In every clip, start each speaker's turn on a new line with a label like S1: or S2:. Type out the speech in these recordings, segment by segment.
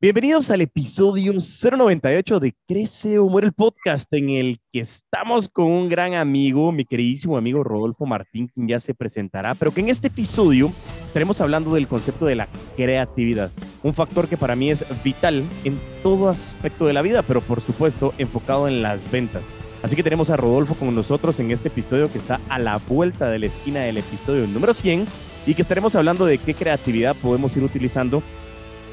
S1: Bienvenidos al episodio 098 de Crece Muere el podcast, en el que estamos con un gran amigo, mi queridísimo amigo Rodolfo Martín, quien ya se presentará, pero que en este episodio estaremos hablando del concepto de la creatividad, un factor que para mí es vital en todo aspecto de la vida, pero por supuesto enfocado en las ventas. Así que tenemos a Rodolfo con nosotros en este episodio que está a la vuelta de la esquina del episodio número 100 y que estaremos hablando de qué creatividad podemos ir utilizando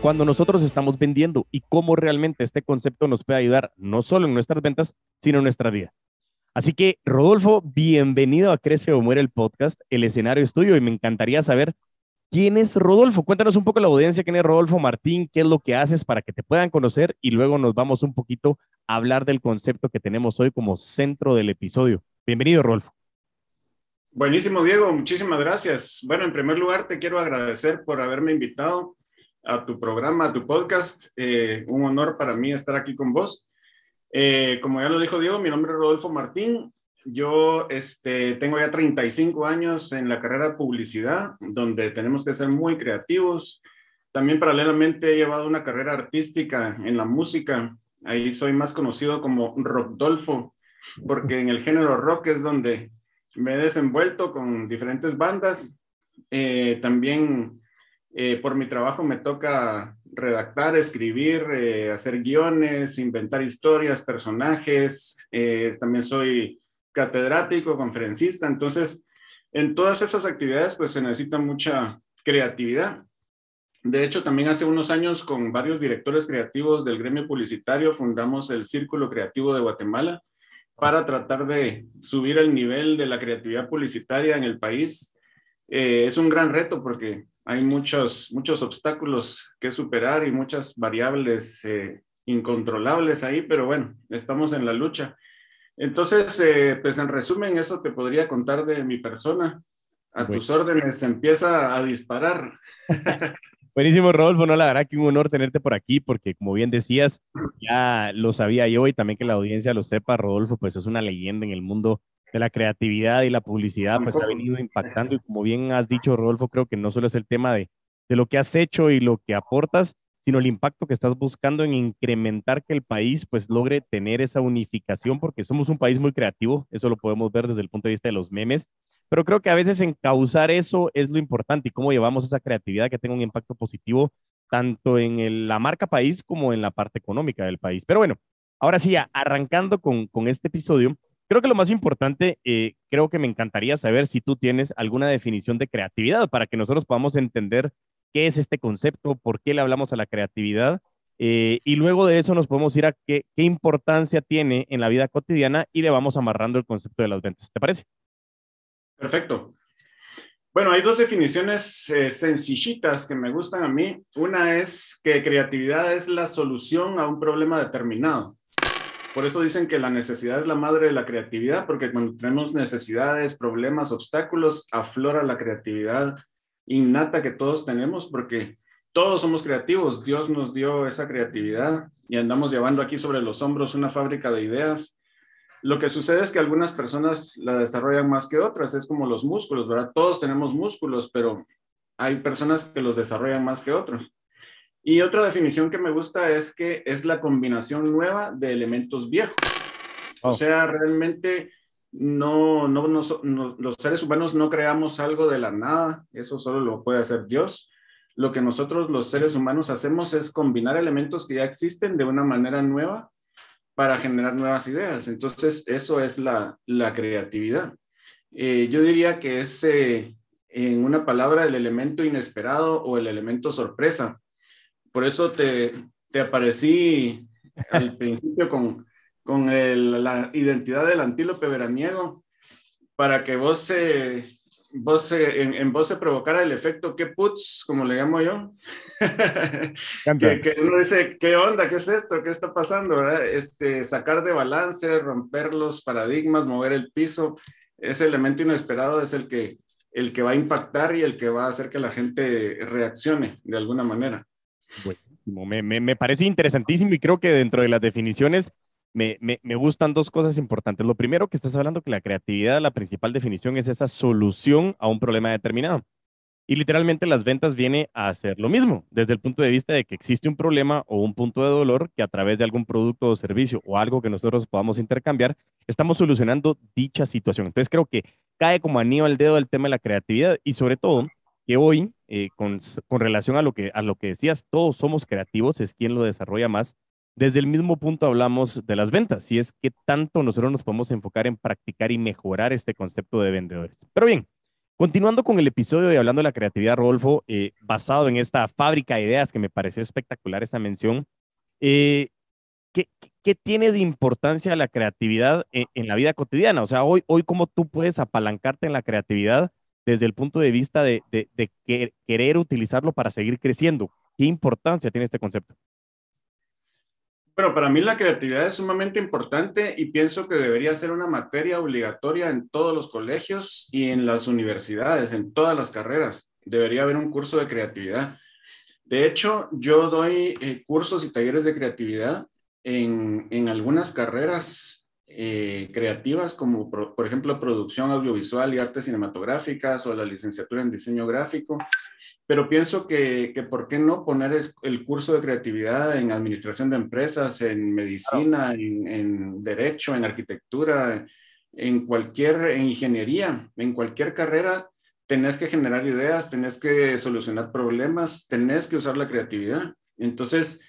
S1: cuando nosotros estamos vendiendo y cómo realmente este concepto nos puede ayudar no solo en nuestras ventas, sino en nuestra vida. Así que, Rodolfo, bienvenido a Crece o Muere el podcast. El escenario es tuyo y me encantaría saber quién es Rodolfo. Cuéntanos un poco la audiencia, quién es Rodolfo Martín, qué es lo que haces para que te puedan conocer y luego nos vamos un poquito a hablar del concepto que tenemos hoy como centro del episodio. Bienvenido, Rodolfo.
S2: Buenísimo, Diego. Muchísimas gracias. Bueno, en primer lugar, te quiero agradecer por haberme invitado a tu programa, a tu podcast. Eh, un honor para mí estar aquí con vos. Eh, como ya lo dijo Diego, mi nombre es Rodolfo Martín. Yo este, tengo ya 35 años en la carrera de publicidad, donde tenemos que ser muy creativos. También paralelamente he llevado una carrera artística en la música. Ahí soy más conocido como Rockdolfo, porque en el género rock es donde me he desenvuelto con diferentes bandas. Eh, también eh, por mi trabajo me toca redactar, escribir, eh, hacer guiones, inventar historias, personajes. Eh, también soy catedrático, conferencista. Entonces, en todas esas actividades, pues se necesita mucha creatividad. De hecho, también hace unos años con varios directores creativos del gremio publicitario fundamos el Círculo Creativo de Guatemala para tratar de subir el nivel de la creatividad publicitaria en el país. Es un gran reto porque hay muchos, muchos obstáculos que superar y muchas variables eh, incontrolables ahí, pero bueno, estamos en la lucha. Entonces, eh, pues en resumen, eso te podría contar de mi persona. A tus órdenes empieza a disparar.
S1: Buenísimo, Rodolfo. No, la verdad que un honor tenerte por aquí, porque como bien decías, ya lo sabía yo y también que la audiencia lo sepa, Rodolfo, pues es una leyenda en el mundo de la creatividad y la publicidad, pues ha venido impactando y como bien has dicho, Rodolfo, creo que no solo es el tema de, de lo que has hecho y lo que aportas, sino el impacto que estás buscando en incrementar que el país pues logre tener esa unificación, porque somos un país muy creativo, eso lo podemos ver desde el punto de vista de los memes, pero creo que a veces encauzar eso es lo importante y cómo llevamos esa creatividad que tenga un impacto positivo tanto en la marca país como en la parte económica del país. Pero bueno, ahora sí, arrancando con, con este episodio, Creo que lo más importante, eh, creo que me encantaría saber si tú tienes alguna definición de creatividad para que nosotros podamos entender qué es este concepto, por qué le hablamos a la creatividad. Eh, y luego de eso nos podemos ir a qué, importancia tiene en la vida cotidiana y le vamos amarrando el concepto de las ventas. ¿Te parece?
S2: Perfecto. Bueno, hay dos definiciones eh, sencillitas que me gustan a mí. Una es que creatividad es la solución a un problema determinado. Por eso dicen que la necesidad es la madre de la creatividad, porque cuando tenemos necesidades, problemas, obstáculos, aflora la creatividad innata que todos tenemos, porque todos somos creativos. Dios nos dio esa creatividad y andamos llevando aquí sobre los hombros una fábrica de ideas. Lo que sucede es que algunas personas la desarrollan más que otras, es como los músculos, ¿verdad? Todos tenemos músculos, pero hay personas que los desarrollan más que otros. Y otra definición que me gusta es que es la combinación nueva de elementos viejos. O oh. sea, realmente no, no, no, los seres humanos no creamos algo de la nada, eso solo lo puede hacer Dios. Lo que nosotros los seres humanos hacemos es combinar elementos que ya existen de una manera nueva para generar nuevas ideas. Entonces, eso es la, la creatividad. Eh, yo diría que es, eh, en una palabra, el elemento inesperado o el elemento sorpresa. Por eso te, te aparecí al principio con, con la identidad del antílope veraniego, para que vos, se, vos en, vos se provocara el efecto que puts, como le llamo yo. que, que, uno dice, ¿qué onda? ¿Qué es esto? ¿Qué está pasando? Este, sacar de balance, romper los paradigmas, mover el piso. Ese elemento inesperado es el que, el que va a impactar y el que va a hacer que la gente reaccione de alguna manera.
S1: Me, me, me, parece interesantísimo y creo que dentro de las definiciones me, me, gustan dos cosas importantes. Lo primero que estás hablando que la creatividad, la principal definición es esa solución a un problema determinado. Y literalmente las ventas viene a hacer lo mismo, desde el punto de vista de que existe un problema o un punto de dolor que a través de algún producto o servicio o algo que nosotros podamos intercambiar, estamos solucionando dicha situación. Entonces creo que cae como anillo al dedo el tema de la creatividad y sobre todo que hoy, eh, con, relación a lo, que, a lo que decías, todos somos creativos, es quien lo desarrolla más. Desde el mismo punto hablamos de las ventas, y es que tanto nosotros nos podemos enfocar en practicar y mejorar este concepto de vendedores. Pero bien, continuando con el episodio de Hablando de la Creatividad, Rodolfo, eh, basado en esta fábrica de ideas que me pareció espectacular esa mención, eh, ¿qué, ¿qué, tiene de importancia la creatividad en, en, la vida cotidiana? O sea, hoy, hoy, ¿cómo tú puedes apalancarte en la creatividad desde el punto de vista de, de, de querer utilizarlo para seguir creciendo. ¿Qué importancia tiene este concepto?
S2: Bueno, para mí la creatividad es sumamente importante y pienso que debería ser una materia obligatoria en todos los colegios y en las universidades, en todas las carreras. Debería haber un curso de creatividad. De hecho, yo doy eh, cursos y talleres de creatividad en, en algunas carreras eh, creativas como por, ejemplo producción audiovisual y artes cinematográficas o la licenciatura en diseño gráfico, pero pienso que, que por qué no poner el, curso de creatividad en administración de empresas, en medicina, en, en, derecho, en arquitectura, en cualquier en ingeniería, en cualquier carrera. Tenés que generar ideas, tenés que solucionar problemas, tenés que usar la creatividad. Entonces,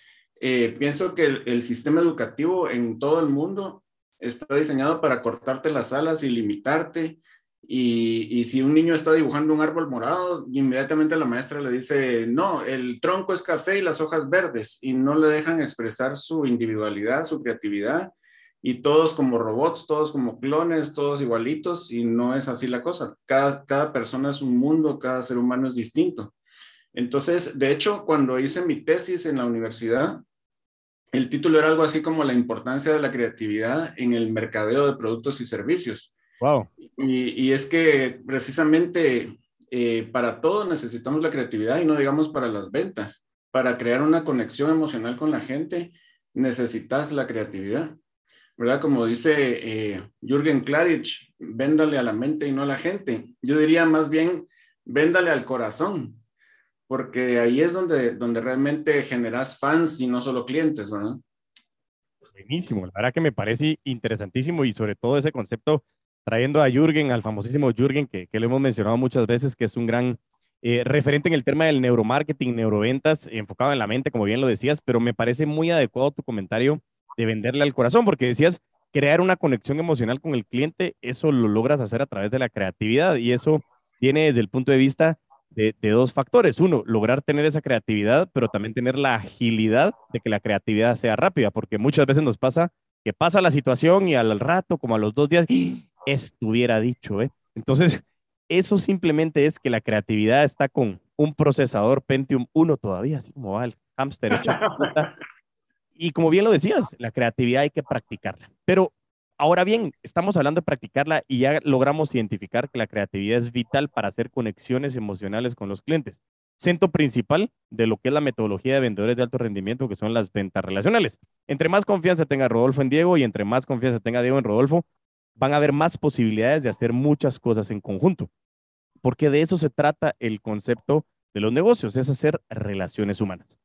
S2: eh, pienso que el, el sistema educativo en todo el mundo está diseñado para cortarte las alas y limitarte. Y, si un niño está dibujando un árbol morado, inmediatamente la maestra le dice, no, el tronco es café y las hojas verdes, y no le dejan expresar su individualidad, su creatividad, y todos como robots, todos como clones, todos igualitos, y no es así la cosa. Cada, cada persona es un mundo, cada ser humano es distinto. Entonces, de hecho, cuando hice mi tesis en la universidad, el título era algo así como la importancia de la creatividad en el mercadeo de productos y servicios.
S1: Wow.
S2: Y, es que precisamente eh, para todo necesitamos la creatividad y no digamos para las ventas. Para crear una conexión emocional con la gente necesitas la creatividad. ¿Verdad? Como dice eh, Jürgen Klarich, véndale a la mente y no a la gente. Yo diría más bien, véndale al corazón, porque ahí es donde, donde realmente generas fans y no solo clientes, ¿verdad?
S1: Buenísimo, la verdad que me parece interesantísimo y sobre todo ese concepto trayendo a Jürgen, al famosísimo Jürgen, que, que lo hemos mencionado muchas veces, que es un gran eh, referente en el tema del neuromarketing, neuroventas, enfocado en la mente, como bien lo decías, pero me parece muy adecuado tu comentario de venderle al corazón, porque decías crear una conexión emocional con el cliente, eso lo logras hacer a través de la creatividad y eso viene desde el punto de vista de, dos factores. Uno, lograr tener esa creatividad, pero también tener la agilidad de que la creatividad sea rápida, porque muchas veces nos pasa que pasa la situación y al rato, como a los dos días, estuviera dicho, ¿eh? Entonces, eso simplemente es que la creatividad está con un procesador Pentium 1 todavía, así como va el hámster hecho. y como bien lo decías, la creatividad hay que practicarla. Pero Ahora bien, estamos hablando de practicarla y ya logramos identificar que la creatividad es vital para hacer conexiones emocionales con los clientes. Centro principal de lo que es la metodología de vendedores de alto rendimiento, que son las ventas relacionales. Entre más confianza tenga Rodolfo en Diego y entre más confianza tenga Diego en Rodolfo, van a haber más posibilidades de hacer muchas cosas en conjunto. Porque de eso se trata el concepto de los negocios, es hacer relaciones humanas.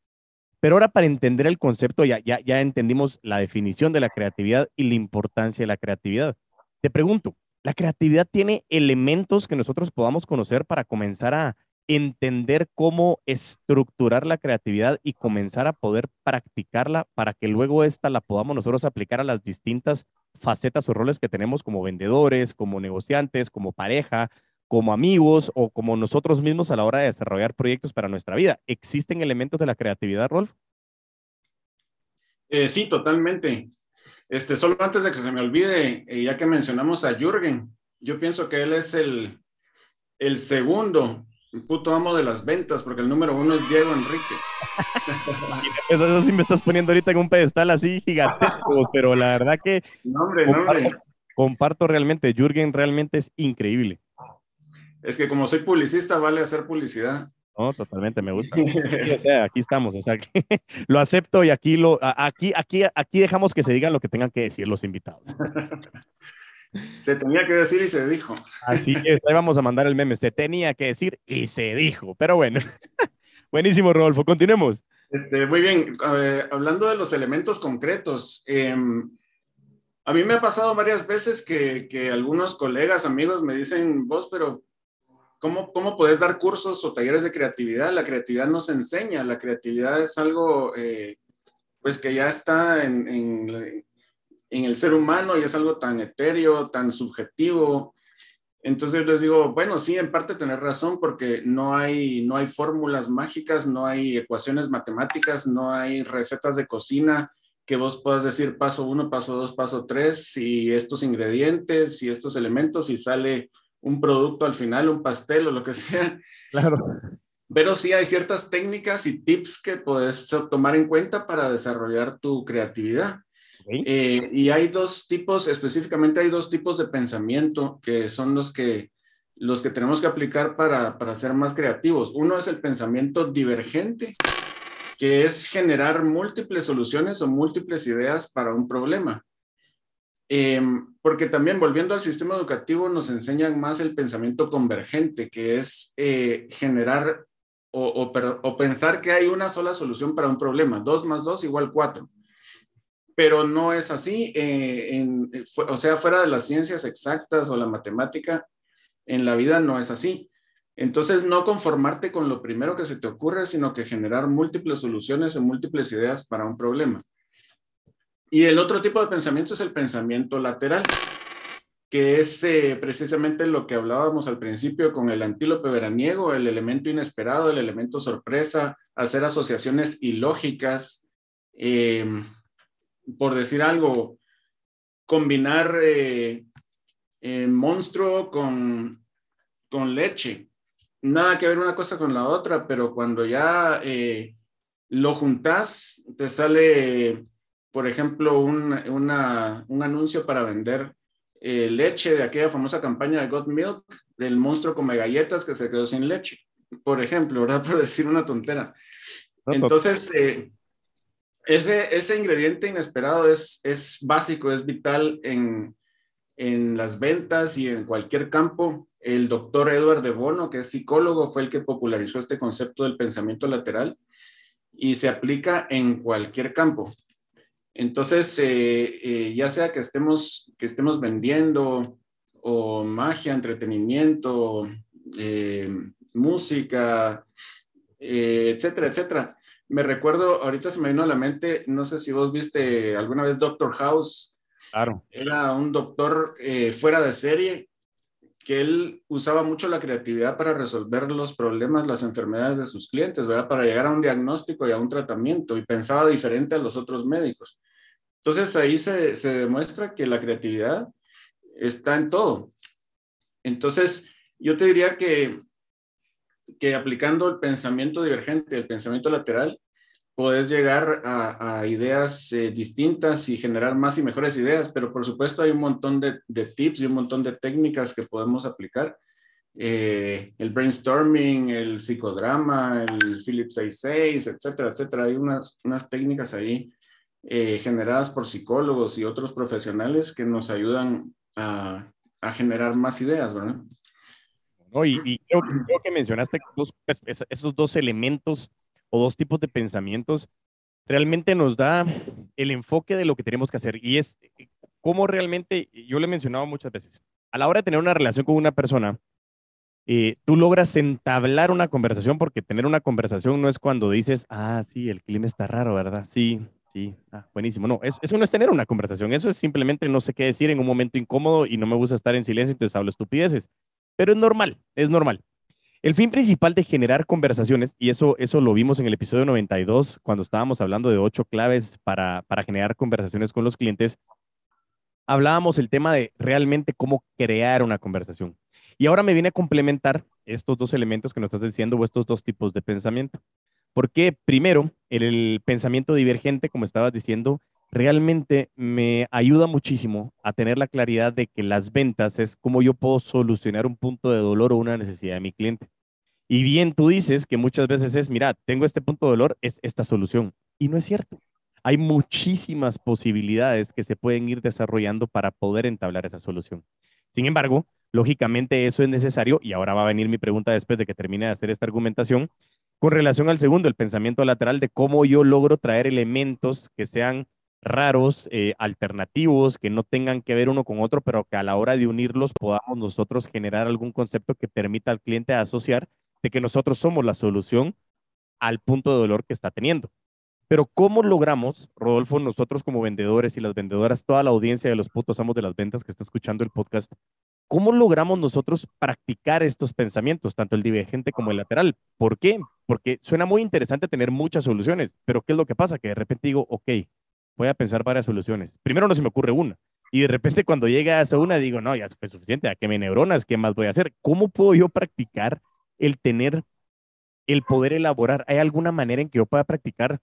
S1: Pero ahora para entender el concepto, ya, ya, ya entendimos la definición de la creatividad y la importancia de la creatividad. Te pregunto, ¿la creatividad tiene elementos que nosotros podamos conocer para comenzar a entender cómo estructurar la creatividad y comenzar a poder practicarla para que luego esta la podamos nosotros aplicar a las distintas facetas o roles que tenemos como vendedores, como negociantes, como pareja, como amigos o como nosotros mismos a la hora de desarrollar proyectos para nuestra vida. ¿Existen elementos de la creatividad, Rolf?
S2: Eh, sí, totalmente. Este, solo antes de que se me olvide, eh, ya que mencionamos a Jürgen, yo pienso que él es el, el segundo puto amo de las ventas, porque el número uno es Diego Enríquez.
S1: Eso sí me estás poniendo ahorita en un pedestal así gigantesco, pero la verdad que
S2: no, hombre, comparto,
S1: comparto realmente, Jürgen realmente es increíble.
S2: Es que como soy publicista, vale hacer publicidad.
S1: No, totalmente, me gusta. o sea, aquí estamos, o sea, lo acepto y aquí, lo, aquí, aquí, aquí dejamos que se digan lo que tengan que decir los invitados.
S2: Se tenía que decir y se dijo.
S1: Así es, ahí vamos a mandar el meme. Se tenía que decir y se dijo. Pero bueno, buenísimo, Rodolfo. Continuemos.
S2: Este, muy bien, hablando de los elementos concretos, em, a mí me ha pasado varias veces que, que, algunos colegas, amigos me dicen, vos, pero ¿cómo, ¿cómo podés dar cursos o talleres de creatividad? La creatividad no se enseña, la creatividad es algo eh, pues que ya está en, en, en el ser humano y es algo tan etéreo, tan subjetivo. Entonces les digo, bueno, sí, en parte tener razón porque no hay, no hay fórmulas mágicas, no hay ecuaciones matemáticas, no hay recetas de cocina que vos puedas decir paso uno, paso dos, paso tres, y estos ingredientes y estos elementos y sale un producto al final, un pastel o lo que sea.
S1: Claro.
S2: Pero sí hay ciertas técnicas y tips que puedes tomar en cuenta para desarrollar tu creatividad. Eh, y hay dos tipos, específicamente hay dos tipos de pensamiento que son los que, los que tenemos que aplicar para, para ser más creativos. Uno es el pensamiento divergente, que es generar múltiples soluciones o múltiples ideas para un problema. Em, porque también volviendo al sistema educativo nos enseñan más el pensamiento convergente, que es eh, generar o, pensar que hay una sola solución para un problema. Dos más dos igual cuatro pero no es así. Eh, en, o sea, fuera de las ciencias exactas o la matemática, en la vida no es así. Entonces, no conformarte con lo primero que se te ocurre, sino que generar múltiples soluciones o múltiples ideas para un problema. Y el otro tipo de pensamiento es el pensamiento lateral, que es eh, precisamente lo que hablábamos al principio con el antílope veraniego, el elemento inesperado, el elemento sorpresa, hacer asociaciones ilógicas. Eh, por decir algo, combinar eh, eh, monstruo con, con leche. Nada que ver una cosa con la otra, pero cuando ya eh, lo juntas, te sale, por ejemplo, un, un anuncio para vender leche de aquella famosa campaña de God Milk, del monstruo come galletas que se quedó sin leche, por ejemplo, ¿verdad? Por decir una tontera. Entonces, ese, ese ingrediente inesperado es, es básico, es vital en, en las ventas y en cualquier campo. El doctor Edward de Bono, que es psicólogo, fue el que popularizó este concepto del pensamiento lateral y se aplica en cualquier campo. Entonces, eh, eh, ya sea que estemos, que estemos vendiendo o magia, entretenimiento, eh, música, etcétera, etcétera, me recuerdo, ahorita se me vino a la mente, no sé si vos viste alguna vez Doctor House.
S1: Claro.
S2: Era un doctor fuera de serie que él usaba mucho la creatividad para resolver los problemas, las enfermedades de sus clientes, ¿verdad? Para llegar a un diagnóstico y a un tratamiento y pensaba diferente a los otros médicos. Entonces ahí se, se demuestra que la creatividad está en todo. Entonces, yo te diría que que aplicando el pensamiento divergente, el pensamiento lateral, puedes llegar a, ideas eh, distintas y generar más y mejores ideas, pero por supuesto hay un montón de, tips y un montón de técnicas que podemos aplicar. Eh, el brainstorming, el psicodrama, el Philip 66, etcétera, etcétera. Hay unas, unas técnicas ahí eh, generadas por psicólogos y otros profesionales que nos ayudan a, a generar más ideas, ¿verdad?
S1: Y, creo, que mencionaste esos dos elementos o dos tipos de pensamientos realmente nos da el enfoque de lo que tenemos que hacer y es eh, cómo realmente, yo le he mencionado muchas veces, a la hora de tener una relación con una persona, eh, tú logras entablar una conversación porque tener una conversación no es cuando dices, ah, sí, el clima está raro, ¿verdad? Sí, sí, ah, buenísimo. No, eso, eso no es tener una conversación, eso es simplemente no sé qué decir en un momento incómodo y no me gusta estar en silencio, entonces hablo estupideces. Pero es normal, es normal. El fin principal de generar conversaciones, y eso, eso lo vimos en el episodio 92, cuando estábamos hablando de ocho claves para, para generar conversaciones con los clientes, hablábamos el tema de realmente cómo crear una conversación. Y ahora me viene a complementar estos dos elementos que nos estás diciendo o estos dos tipos de pensamiento. Porque primero, el pensamiento divergente, como estabas diciendo, realmente me ayuda muchísimo a tener la claridad de que las ventas es como yo puedo solucionar un punto de dolor o una necesidad de mi cliente. Y bien tú dices que muchas veces es, mira, tengo este punto de dolor, es esta solución. Y no es cierto. hay muchísimas posibilidades que se pueden ir desarrollando para poder entablar esa solución. Sin embargo, lógicamente eso es necesario, y ahora va a venir mi pregunta después de que termine de hacer esta argumentación, con relación al segundo, el pensamiento lateral de cómo yo logro traer elementos que sean raros, eh, alternativos, que no tengan que ver uno con otro, pero que a la hora de unirlos podamos nosotros generar algún concepto que permita al cliente asociar de que nosotros somos la solución al punto de dolor que está teniendo. Pero ¿cómo logramos, Rodolfo, nosotros como vendedores y las vendedoras, toda la audiencia de los putos amos de las ventas que está escuchando el podcast, ¿cómo logramos nosotros practicar estos pensamientos, tanto el divergente como el lateral? ¿Por qué? Porque suena muy interesante tener muchas soluciones, pero ¿qué es lo que pasa? Que de repente digo, ok, voy a pensar varias soluciones. Primero no se me ocurre una. Y de repente cuando llega a una digo, no, ya es suficiente, ¿a qué me neuronas? ¿Qué más voy a hacer? ¿Cómo puedo yo practicar el tener, el poder elaborar? ¿Hay alguna manera en que yo pueda practicar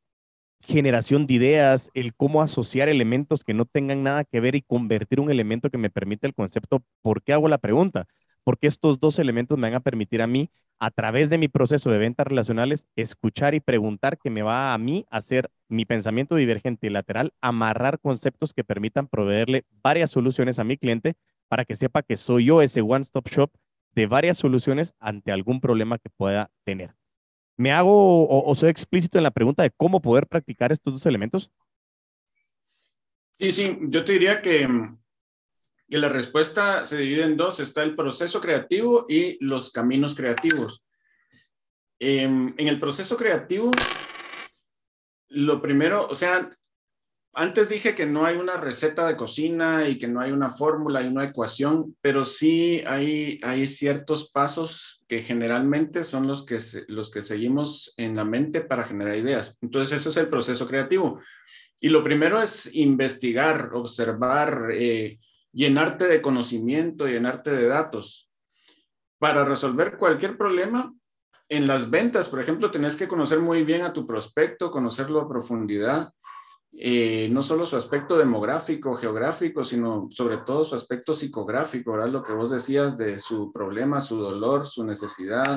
S1: generación de ideas, el cómo asociar elementos que no tengan nada que ver y convertir un elemento que me permite el concepto. ¿Por qué hago la pregunta? Porque estos dos elementos me van a permitir a mí, a través de mi proceso de ventas relacionales, escuchar y preguntar que me va a mí hacer mi pensamiento divergente y lateral, amarrar conceptos que permitan proveerle varias soluciones a mi cliente para que sepa que soy yo ese one-stop shop de varias soluciones ante algún problema que pueda tener. ¿Me hago o, soy explícito en la pregunta de cómo poder practicar estos dos elementos?
S2: Sí, sí, yo te diría que, que la respuesta se divide en dos. Está el proceso creativo y los caminos creativos. Em, en el proceso creativo, lo primero, o sea, antes dije que no hay una receta de cocina y que no hay una fórmula y una ecuación, pero sí hay, hay ciertos pasos que generalmente son los que, los que seguimos en la mente para generar ideas. Entonces, eso es el proceso creativo. Y lo primero es investigar, observar, eh, llenarte de conocimiento, llenarte de datos. Para resolver cualquier problema, en las ventas, por ejemplo, tenés que conocer muy bien a tu prospecto, conocerlo a profundidad eh, no solo su aspecto demográfico, geográfico, sino sobre todo su aspecto psicográfico, ¿verdad? Lo que vos decías de su problema, su dolor, su necesidad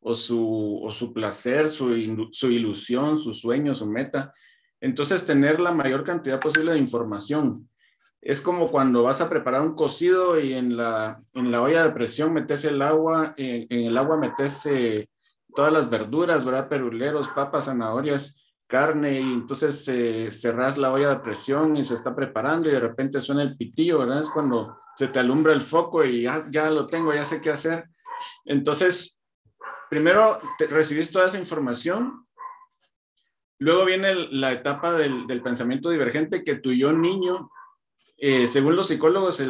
S2: o su, o su placer, su, su ilusión, su sueño, su meta. Entonces, tener la mayor cantidad posible de información. Es como cuando vas a preparar un cocido y en la, en la olla de presión metes el agua, en, en el agua metes eh, todas las verduras, ¿verdad? Peruleros, papas, zanahorias carne y entonces eh, cerras la olla de presión y se está preparando y de repente suena el pitillo, ¿verdad? Es cuando se te alumbra el foco y ya, ya lo tengo, ya sé qué hacer. Entonces, primero te, toda esa información, luego viene la etapa del, del pensamiento divergente que tu yo niño eh, según los psicólogos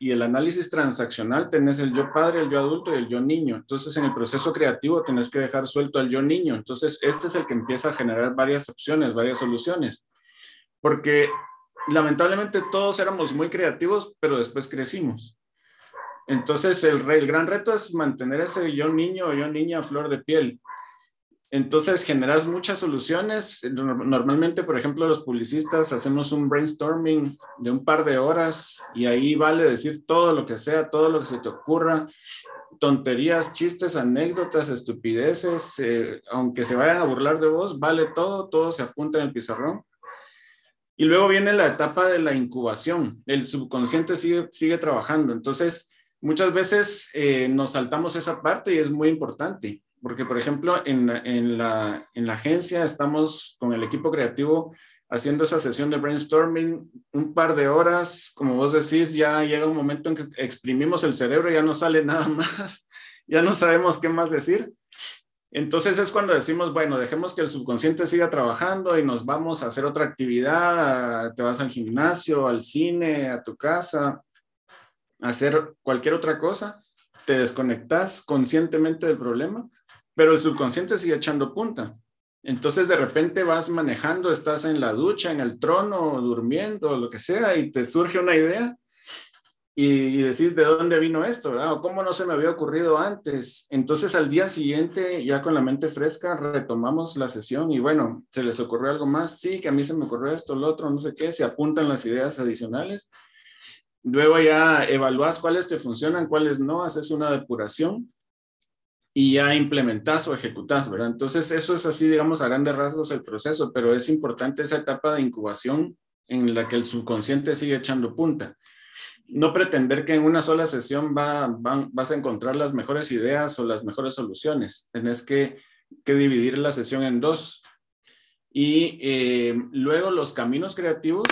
S2: y el análisis transaccional, tenés el yo padre, el yo adulto y el yo niño. Entonces, en el proceso creativo tenés que dejar suelto al yo niño. Entonces, este es el que empieza a generar varias opciones, varias soluciones. Porque lamentablemente todos éramos muy creativos, pero después crecimos. Entonces, el, el gran reto es mantener ese yo niño o yo niña a flor de piel. Entonces generas muchas soluciones. Normalmente, por ejemplo, los publicistas hacemos un brainstorming de un par de horas y ahí vale decir todo lo que sea, todo lo que se te ocurra, tonterías, chistes, anécdotas, estupideces, eh, aunque se vayan a burlar de vos, vale todo, todo se apunta en el pizarrón. Y luego viene la etapa de la incubación. El subconsciente sigue, sigue trabajando. Entonces, muchas veces eh, nos saltamos esa parte y es muy importante porque, por ejemplo, en, en, la, en la agencia estamos con el equipo creativo haciendo esa sesión de brainstorming un par de horas, como vos decís, ya llega un momento en que exprimimos el cerebro, ya no sale nada más, ya no sabemos qué más decir. Entonces es cuando decimos, bueno, dejemos que el subconsciente siga trabajando y nos vamos a hacer otra actividad, te vas al gimnasio, al cine, a tu casa, a hacer cualquier otra cosa, te desconectas conscientemente del problema pero el subconsciente sigue echando punta. Entonces de repente vas manejando, estás en la ducha, en el trono, durmiendo, lo que sea, y te surge una idea y, decís de dónde vino esto, ¿verdad? O cómo no se me había ocurrido antes. Entonces al día siguiente, ya con la mente fresca, retomamos la sesión y bueno, se les ocurrió algo más, sí, que a mí se me ocurrió esto, lo otro, no sé qué, se apuntan las ideas adicionales. Luego ya evalúas cuáles te funcionan, cuáles no, haces una depuración y ya implementas o ejecutas, ¿verdad? Entonces, eso es así, digamos, a grandes rasgos el proceso, pero es importante esa etapa de incubación en la que el subconsciente sigue echando punta. No pretender que en una sola sesión va, vas a encontrar las mejores ideas o las mejores soluciones. Tenés que, que dividir la sesión en dos. Y eh, luego los caminos creativos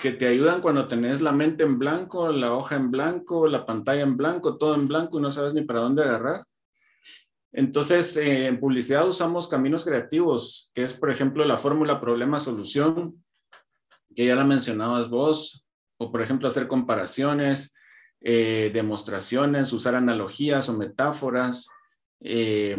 S2: que te ayudan cuando tenés la mente en blanco, la hoja en blanco, la pantalla en blanco, todo en blanco y no sabes ni para dónde agarrar entonces, eh, en publicidad usamos caminos creativos, que es, por ejemplo, la fórmula problema-solución, que ya la mencionabas vos, o por ejemplo, hacer comparaciones, eh, demostraciones, usar analogías o metáforas, eh,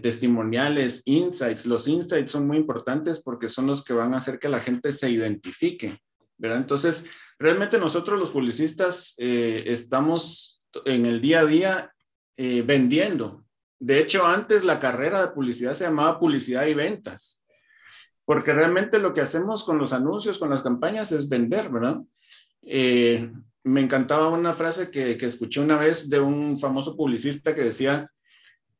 S2: testimoniales, insights. Los insights son muy importantes porque son los que van a hacer que la gente se identifique, ¿verdad? Entonces, realmente nosotros los publicistas estamos en el día a día eh, vendiendo. De hecho, antes la carrera de publicidad se llamaba publicidad y ventas, porque realmente lo que hacemos con los anuncios, con las campañas, es vender, ¿verdad? Eh, me encantaba una frase que, que escuché una vez de un famoso publicista que decía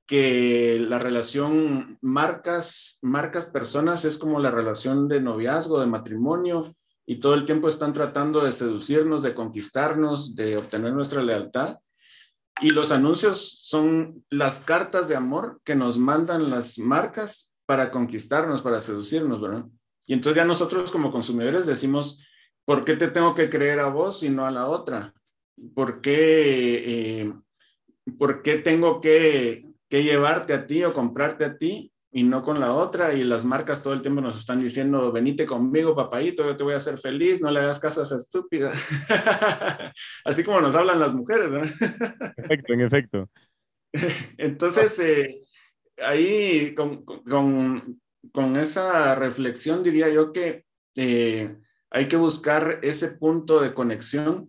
S2: que la relación marcas, marcas personas es como la relación de noviazgo, de matrimonio, y todo el tiempo están tratando de seducirnos, de conquistarnos, de obtener nuestra lealtad. Y los anuncios son las cartas de amor que nos mandan las marcas para conquistarnos, para seducirnos, ¿verdad? Y entonces ya nosotros como consumidores decimos, ¿por qué te tengo que creer a vos y no a la otra? ¿Por qué, eh, ¿por qué tengo que, que llevarte a ti o comprarte a ti y no con la otra. Y las marcas todo el tiempo nos están diciendo, venite conmigo, papayito, yo te voy a hacer feliz, no le hagas caso a esa estúpida. Así como nos hablan las mujeres, ¿no?
S1: Efecto, en efecto.
S2: Entonces, eh, ahí con, con, con, esa reflexión diría yo que eh, hay que buscar ese punto de conexión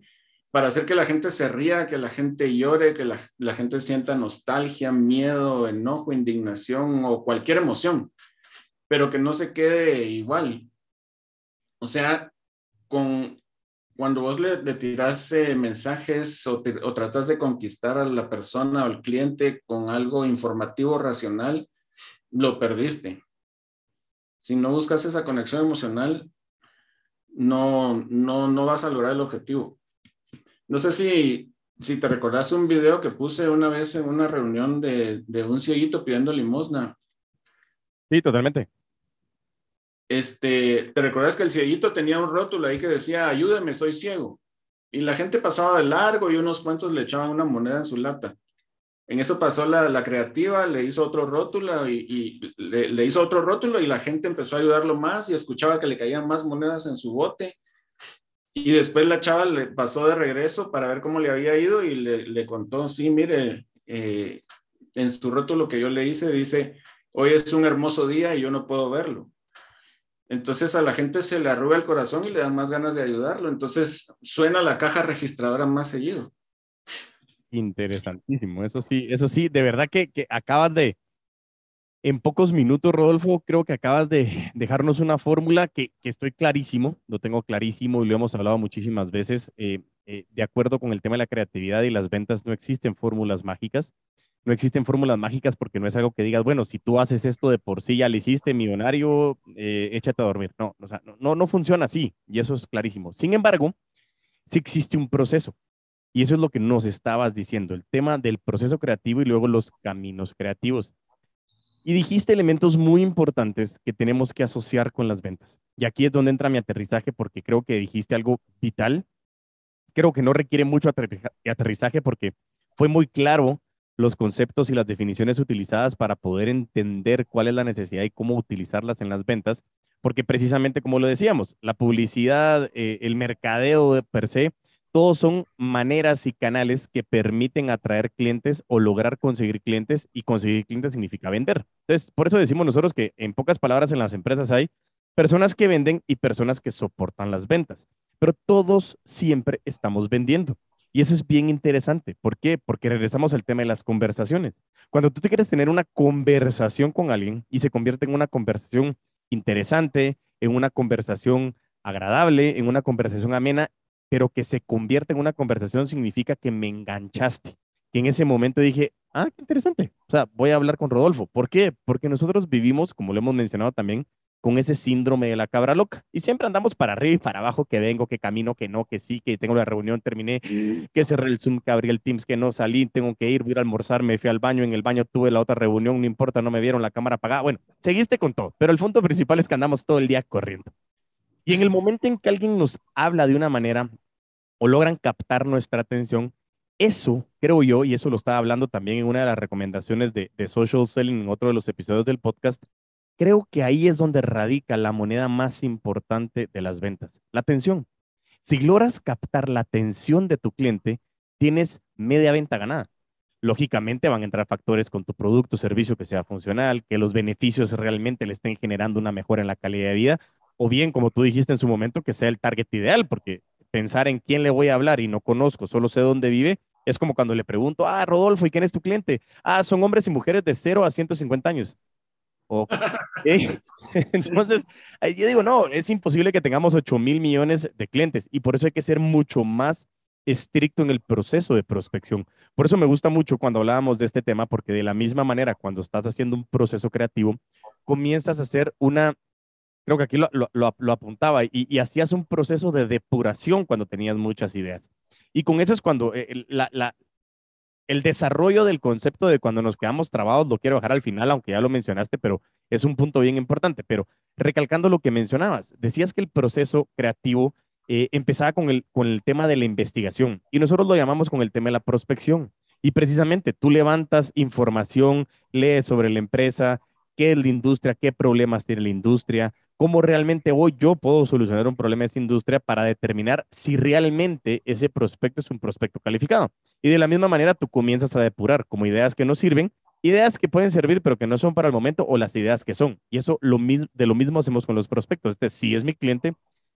S2: para hacer que la gente se ría, que la gente llore, que la, gente sienta nostalgia, miedo, enojo, indignación o cualquier emoción, pero que no se quede igual. O sea, con, cuando vos le, le eh, mensajes o, te, tratas de conquistar a la persona o al cliente con algo informativo, racional, lo perdiste. Si no buscas esa conexión emocional, no, no, no vas a lograr el objetivo. No sé si, si te recordás un video que puse una vez en una reunión de, de un cieguito pidiendo limosna.
S1: Sí, totalmente.
S2: Este, ¿te recordás que el cieguito tenía un rótulo ahí que decía, ayúdame, soy ciego? Y la gente pasaba de largo y unos cuantos le echaban una moneda en su lata. En eso pasó la, la creativa, le hizo otro rótulo y, y le, le, hizo otro rótulo y la gente empezó a ayudarlo más y escuchaba que le caían más monedas en su bote y después la chava le pasó de regreso para ver cómo le había ido y le, contó, sí, mire, eh, en su rótulo que yo le hice, dice, hoy es un hermoso día y yo no puedo verlo. Entonces a la gente se le arruga el corazón y le dan más ganas de ayudarlo. Entonces suena la caja registradora más seguido.
S1: Interesantísimo. Eso sí, eso sí, de verdad que, que acabas de, en pocos minutos, Rodolfo, creo que acabas de dejarnos una fórmula que, estoy clarísimo, lo tengo clarísimo y lo hemos hablado muchísimas veces. Eh, eh, de acuerdo con el tema de la creatividad y las ventas, no existen fórmulas mágicas. No existen fórmulas mágicas porque no es algo que digas, bueno, si tú haces esto de por sí, ya le hiciste millonario, eh, échate a dormir. No, no, no funciona así y eso es clarísimo. Sin embargo, sí existe un proceso. Y eso es lo que nos estabas diciendo, el tema del proceso creativo y luego los caminos creativos. Y dijiste elementos muy importantes que tenemos que asociar con las ventas. Y aquí es donde entra mi aterrizaje porque creo que dijiste algo vital. Creo que no requiere mucho aterrizaje porque fue muy claro los conceptos y las definiciones utilizadas para poder entender cuál es la necesidad y cómo utilizarlas en las ventas. Porque precisamente como lo decíamos, la publicidad, eh, el mercadeo de per se, todos son maneras y canales que permiten atraer clientes o lograr conseguir clientes y conseguir clientes significa vender. Entonces, por eso decimos nosotros que en pocas palabras en las empresas hay personas que venden y personas que soportan las ventas, pero todos siempre estamos vendiendo. Y eso es bien interesante. ¿Por qué? Porque regresamos al tema de las conversaciones. Cuando tú te quieres tener una conversación con alguien y se convierte en una conversación interesante, en una conversación agradable, en una conversación amena, pero que se convierta en una conversación significa que me enganchaste, que en ese momento dije, ah, qué interesante. O sea, voy a hablar con Rodolfo. ¿Por qué? Porque nosotros vivimos, como lo hemos mencionado también, con ese síndrome de la cabra loca. Y siempre andamos para arriba y para abajo, que vengo, que camino, que no, que sí, que tengo la reunión, terminé, que cerré el Zoom, que abrí el Teams, que no salí, tengo que ir, voy a almorzar, me fui al baño, en el baño tuve la otra reunión, no importa, no me vieron la cámara apagada. Bueno, seguiste con todo, pero el punto principal es que andamos todo el día corriendo. Y en el momento en que alguien nos habla de una manera o logran captar nuestra atención, eso, creo yo, y eso lo estaba hablando también en una de las recomendaciones de, de Social Selling en otro de los episodios del podcast, creo que ahí es donde radica la moneda más importante de las ventas, la atención. Si logras captar la atención de tu cliente, tienes media venta ganada. Lógicamente van a entrar factores con tu producto o servicio que sea funcional, que los beneficios realmente le estén generando una mejora en la calidad de vida, o bien, como tú dijiste en su momento, que sea el target ideal, porque pensar en quién le voy a hablar y no conozco, solo sé dónde vive, es como cuando le pregunto, ah, Rodolfo, ¿y quién es tu cliente? Ah, son hombres y mujeres de 0 a 150 años. Entonces, yo digo, no, es imposible que tengamos 8 mil millones de clientes y por eso hay que ser mucho más estricto en el proceso de prospección. Por eso me gusta mucho cuando hablábamos de este tema, porque de la misma manera, cuando estás haciendo un proceso creativo, comienzas a hacer una, creo que aquí lo, lo, apuntaba, y, y, hacías un proceso de depuración cuando tenías muchas ideas. Y con eso es cuando eh, la, la, el desarrollo del concepto de cuando nos quedamos trabados lo quiero dejar al final, aunque ya lo mencionaste, pero es un punto bien importante. Pero recalcando lo que mencionabas, decías que el proceso creativo eh, empezaba con el, con el tema de la investigación y nosotros lo llamamos con el tema de la prospección. Y precisamente tú levantas información, lees sobre la empresa, qué es la industria, qué problemas tiene la industria, cómo realmente hoy yo puedo solucionar un problema de esa industria para determinar si realmente ese prospecto es un prospecto calificado. Y de la misma manera tú comienzas a depurar como ideas que no sirven, ideas que pueden servir pero que no son para el momento o las ideas que son. Y eso lo de lo mismo hacemos con los prospectos. Este sí es mi cliente,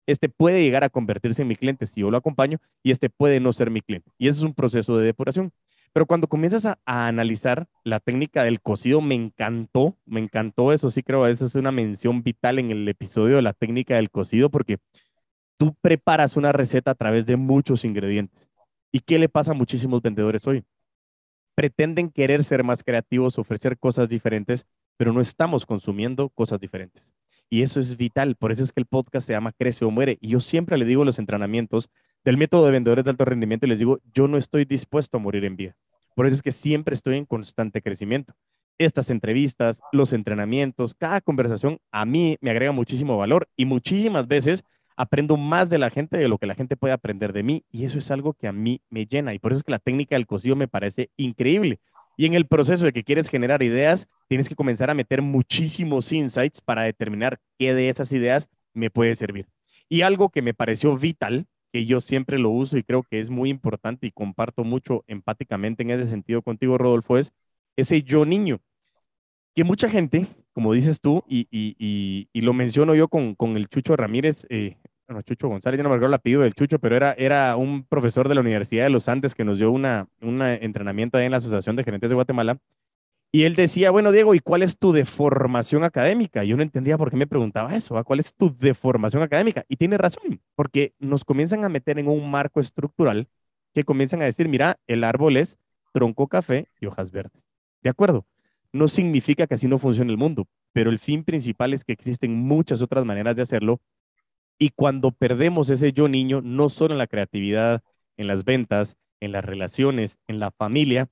S1: este puede llegar a convertirse en mi cliente si yo lo acompaño y este puede no ser mi cliente. Y ese es un proceso de depuración. Pero cuando comienzas a, analizar la técnica del cocido, me encantó, me encantó eso, sí creo, esa es una mención vital en el episodio de la técnica del cocido, porque tú preparas una receta a través de muchos ingredientes. ¿Y qué le pasa a muchísimos vendedores hoy? Pretenden querer ser más creativos, ofrecer cosas diferentes, pero no estamos consumiendo cosas diferentes. Y eso es vital. Por eso es que el podcast se llama Crece o Muere. Y yo siempre le digo en los entrenamientos del método de vendedores de alto rendimiento les digo, yo no estoy dispuesto a morir en vida. Por eso es que siempre estoy en constante crecimiento. Estas entrevistas, los entrenamientos, cada conversación a mí me agrega muchísimo valor y muchísimas veces aprendo más de la gente de lo que la gente puede aprender de mí y eso es algo que a mí me llena y por eso es que la técnica del cocido me parece increíble. Y en el proceso de que quieres generar ideas, tienes que comenzar a meter muchísimos insights para determinar qué de esas ideas me puede servir. Y algo que me pareció vital, que yo siempre lo uso y creo que es muy importante y comparto mucho empáticamente en ese sentido contigo, Rodolfo, es ese yo niño. Que mucha gente, como dices tú, y, y, y, lo menciono yo con, con el Chucho Ramírez, eh, bueno, Chucho González, ya no me acuerdo el apellido del Chucho, pero era, era un profesor de la Universidad de los Andes que nos dio una, un entrenamiento ahí en la Asociación de Gerentes de Guatemala. Y él decía, bueno, Diego, ¿y cuál es tu deformación académica? Yo no entendía por qué me preguntaba eso, ¿cuál es tu deformación académica? Y tiene razón, porque nos comienzan a meter en un marco estructural que comienzan a decir, mira, el árbol es tronco café y hojas verdes. ¿De acuerdo? No significa que así no funcione el mundo, pero el fin principal es que existen muchas otras maneras de hacerlo y cuando perdemos ese yo niño, no solo en la creatividad, en las ventas, en las relaciones, en la familia,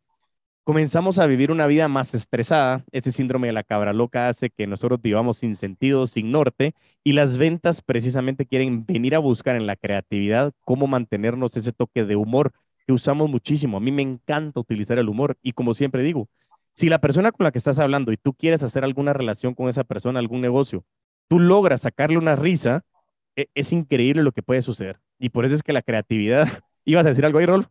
S1: comenzamos a vivir una vida más estresada. Ese síndrome de la cabra loca hace que nosotros vivamos sin sentido, sin norte, y las ventas precisamente quieren venir a buscar en la creatividad cómo mantenernos ese toque de humor que usamos muchísimo. A mí me encanta utilizar el humor y como siempre digo, si la persona con la que estás hablando y tú quieres hacer alguna relación con esa persona, algún negocio, tú logras sacarle una risa, e, es increíble lo que puede suceder. Y por eso es que la creatividad, ¿ibas a decir algo ahí, Rolf?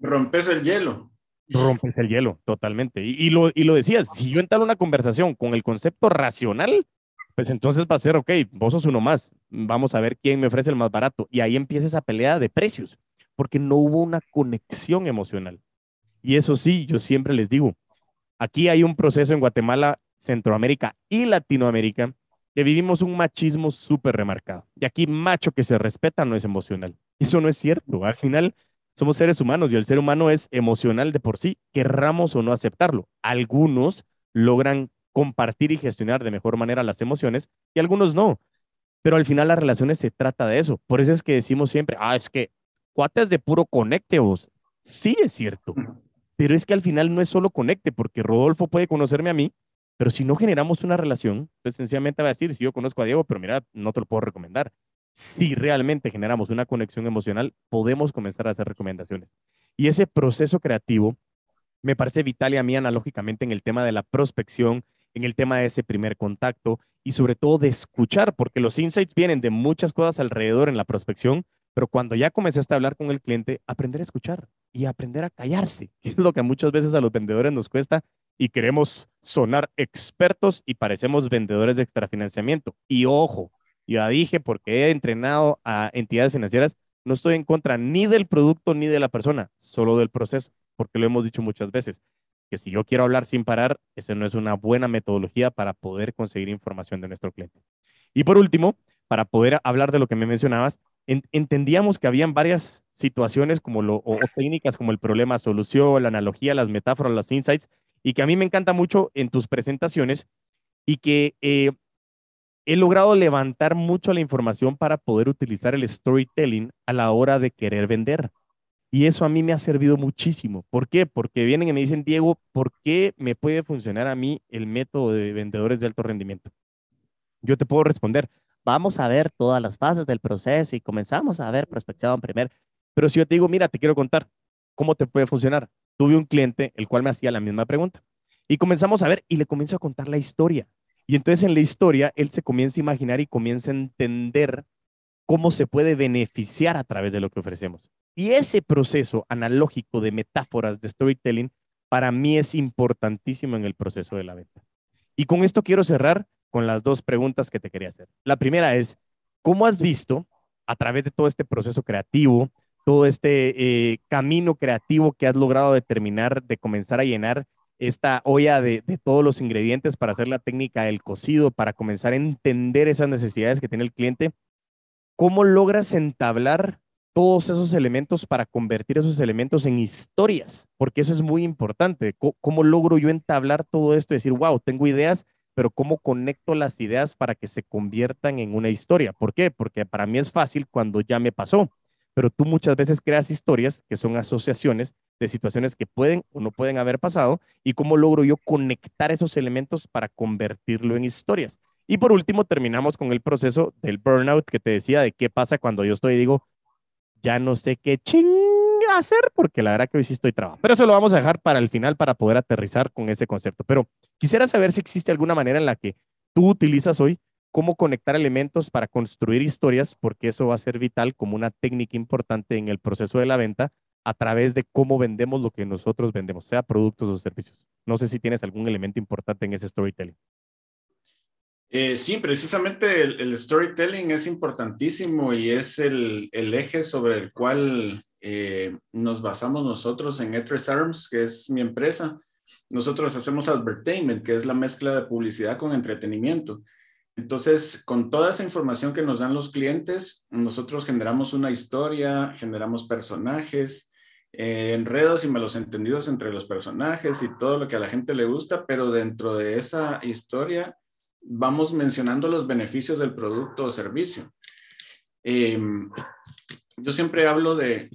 S2: Rompes el hielo.
S1: Rompes el hielo, totalmente. Y, lo, y lo decías, si yo entro una conversación con el concepto racional, pues entonces va a ser, ok, vos sos uno más, vamos a ver quién me ofrece el más barato. Y ahí empieza esa pelea de precios, porque no hubo una conexión emocional. Y eso sí, yo siempre les digo, aquí hay un proceso en Guatemala, Centroamérica y Latinoamérica que vivimos un machismo súper remarcado. Y aquí macho que se respeta no es emocional. Eso no es cierto. Al final, somos seres humanos y el ser humano es emocional de por sí, querramos o no aceptarlo. Algunos logran compartir y gestionar de mejor manera las emociones y algunos no. Pero al final las relaciones se trata de eso. Por eso es que decimos siempre, ah, es que cuates de puro conecte vos. Sí es cierto, pero es que al final no es solo conecte, porque Rodolfo puede conocerme a mí, pero si no generamos una relación, pues sencillamente va a decir, si yo conozco a Diego, pero mira, no te lo puedo recomendar. Si realmente generamos una conexión emocional, podemos comenzar a hacer recomendaciones. Y ese proceso creativo me parece vital y a mí analógicamente en el tema de la prospección, en el tema de ese primer contacto y sobre todo de escuchar, porque los insights vienen de muchas cosas alrededor en la prospección, pero cuando ya comenzaste a hablar con el cliente, aprender a escuchar y aprender a callarse, que es lo que muchas veces a los vendedores nos cuesta y queremos sonar expertos y parecemos vendedores de extrafinanciamiento. Y ojo, ya dije, porque he entrenado a entidades financieras, no estoy en contra ni del producto ni de la persona, solo del proceso, porque lo hemos dicho muchas veces, que si yo quiero hablar sin parar, esa no es una buena metodología para poder conseguir información de nuestro cliente. Y por último, para poder hablar de lo que me mencionabas, entendíamos que habían varias situaciones como o, técnicas como el problema solución, la analogía, las metáforas, los insights, y que a mí me encanta mucho en tus presentaciones y que eh, he logrado levantar mucho la información para poder utilizar el storytelling a la hora de querer vender. Y eso a mí me ha servido muchísimo. ¿Por qué? Porque vienen y me dicen, Diego, ¿por qué me puede funcionar a mí el método de vendedores de alto rendimiento? Yo te puedo responder, vamos a ver todas las fases del proceso y comenzamos a ver prospección primer. Pero si yo te digo, mira, te quiero contar cómo te puede funcionar. Tuve un cliente el cual me hacía la misma pregunta y comenzamos a ver y le comienzo a contar la historia. Y entonces en la historia él se comienza a imaginar y comienza a entender cómo se puede beneficiar a través de lo que ofrecemos. Y ese proceso analógico de metáforas de storytelling para mí es importantísimo en el proceso de la venta. Y con esto quiero cerrar con las dos preguntas que te quería hacer. La primera es, ¿cómo has visto a través de todo este proceso creativo, todo este eh, camino creativo que has logrado determinar de comenzar a llenar esta olla de, todos los ingredientes para hacer la técnica del cocido, para comenzar a entender esas necesidades que tiene el cliente? ¿Cómo logras entablar todos esos elementos para convertir esos elementos en historias? Porque eso es muy importante. ¿Cómo, cómo logro yo entablar todo esto y decir, wow, tengo ideas pero ¿cómo conecto las ideas para que se conviertan en una historia? ¿Por qué? Porque para mí es fácil cuando ya me pasó, pero tú muchas veces creas historias que son asociaciones de situaciones que pueden o no pueden haber pasado y cómo logro yo conectar esos elementos para convertirlo en historias. Y por último, terminamos con el proceso del burnout que te decía de qué pasa cuando yo estoy y digo, ya no sé qué ching hacer porque la verdad que hoy sí estoy trabajando. Pero eso lo vamos a dejar para el final para poder aterrizar con ese concepto. Pero quisiera saber si existe alguna manera en la que tú utilizas hoy cómo conectar elementos para construir historias, porque eso va a ser vital como una técnica importante en el proceso de la venta a través de cómo vendemos lo que nosotros vendemos, sea productos o servicios. No sé si tienes algún elemento importante en ese storytelling.
S2: Eh, sí, precisamente el, storytelling es importantísimo y es el, eje sobre el cual eh, nos basamos nosotros en Etres Arms, que es mi empresa. Nosotros hacemos advertainment, que es la mezcla de publicidad con entretenimiento. Entonces, con toda esa información que nos dan los clientes, nosotros generamos una historia, generamos personajes, eh, enredos y malos entendidos entre los personajes y todo lo que a la gente le gusta, pero dentro de esa historia vamos mencionando los beneficios del producto o servicio. Em, yo siempre hablo de,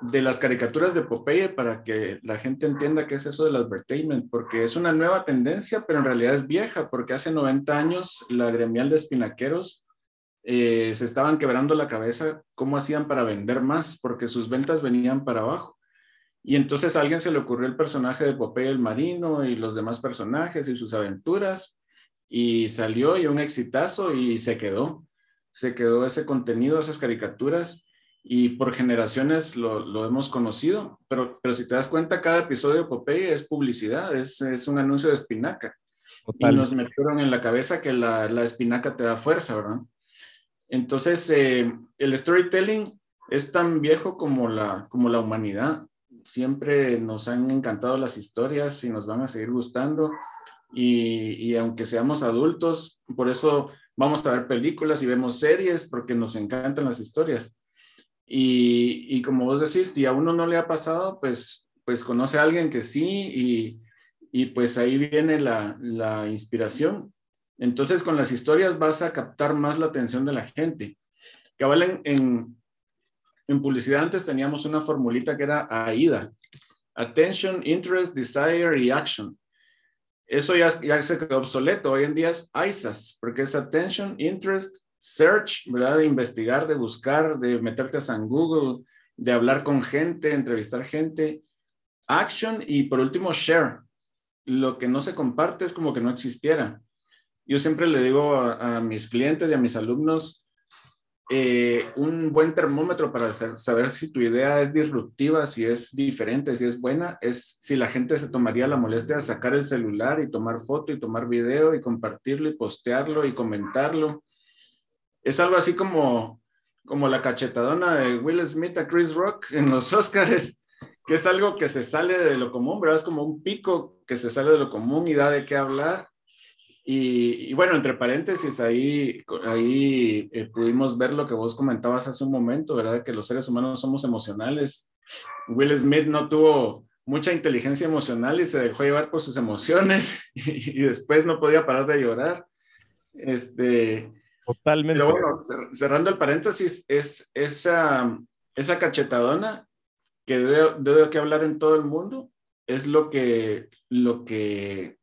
S2: de las caricaturas de Popeye para que la gente entienda qué es eso del advertisement, porque es una nueva tendencia, pero en realidad es vieja, porque hace 90 años la gremial de espinaqueros eh, se estaban quebrando la cabeza cómo hacían para vender más, porque sus ventas venían para abajo. Y entonces a alguien se le ocurrió el personaje de Popeye el Marino y los demás personajes y sus aventuras, y salió y un exitazo y se quedó. Se quedó ese contenido, esas caricaturas, y por generaciones lo, lo, hemos conocido, pero, pero si te das cuenta, cada episodio de Popeye es publicidad, es, es un anuncio de espinaca. Y nos metieron en la cabeza que la, la espinaca te da fuerza, ¿verdad? Entonces, eh, el storytelling es tan viejo como la, como la humanidad. Siempre nos han encantado las historias y nos van a seguir gustando. Y, y aunque seamos adultos, por eso vamos a ver películas y vemos series porque nos encantan las historias Y, y, como vos decís, si a uno no le ha pasado, pues, pues conoce a alguien que sí y, y pues ahí viene la, la, inspiración. Entonces con las historias vas a captar más la atención de la gente. Cabal en, en, en publicidad antes teníamos una formulita que era AIDA. Attention, Interest, Desire y Action. Eso ya, ya se quedó obsoleto. Hoy en día es ISAS, porque es Attention, Interest, Search, ¿verdad? De investigar, de buscar, de meterte a San Google, de hablar con gente, entrevistar gente. Action y por último, Share. Lo que no se comparte es como que no existiera. Yo siempre le digo a, a mis clientes y a mis alumnos, eh, un buen termómetro para saber si tu idea es disruptiva, si es diferente, si es buena, es si la gente se tomaría la molestia de sacar el celular y tomar foto y tomar video y compartirlo y postearlo y comentarlo. Es algo así como, como la cachetadona de Will Smith a Chris Rock en los Oscars, que es algo que se sale de lo común, ¿verdad? Es como un pico que se sale de lo común y da de qué hablar y, bueno, entre paréntesis, ahí, ahí eh, pudimos ver lo que vos comentabas hace un momento, ¿verdad? Que los seres humanos somos emocionales. Will Smith no tuvo mucha inteligencia emocional y se dejó llevar por sus emociones y, después no podía parar de llorar. Este,
S1: Totalmente.
S2: Pero bueno, cerrando el paréntesis, es esa, esa cachetadona que debe, debe que hablar en todo el mundo, es lo que, lo que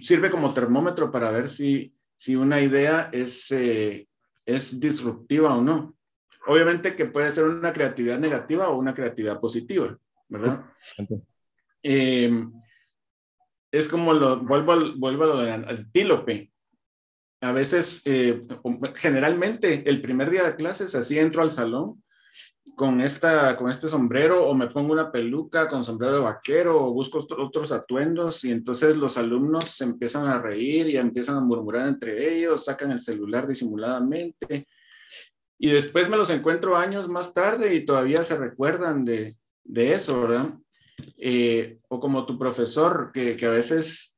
S2: sirve como termómetro para ver si, si una idea es, eh, es disruptiva o no. Obviamente que puede ser una creatividad negativa o una creatividad positiva, ¿verdad? Em, es como lo, vuelvo, al, vuelvo al antílope. A veces, eh, generalmente, el primer día de clases, así entro al salón con, esta, con este sombrero o me pongo una peluca con sombrero de vaquero o busco otros atuendos y entonces los alumnos se empiezan a reír y empiezan a murmurar entre ellos, sacan el celular disimuladamente y después me los encuentro años más tarde y todavía se recuerdan de, de eso, ¿verdad? Eh, o como tu profesor, que, que a veces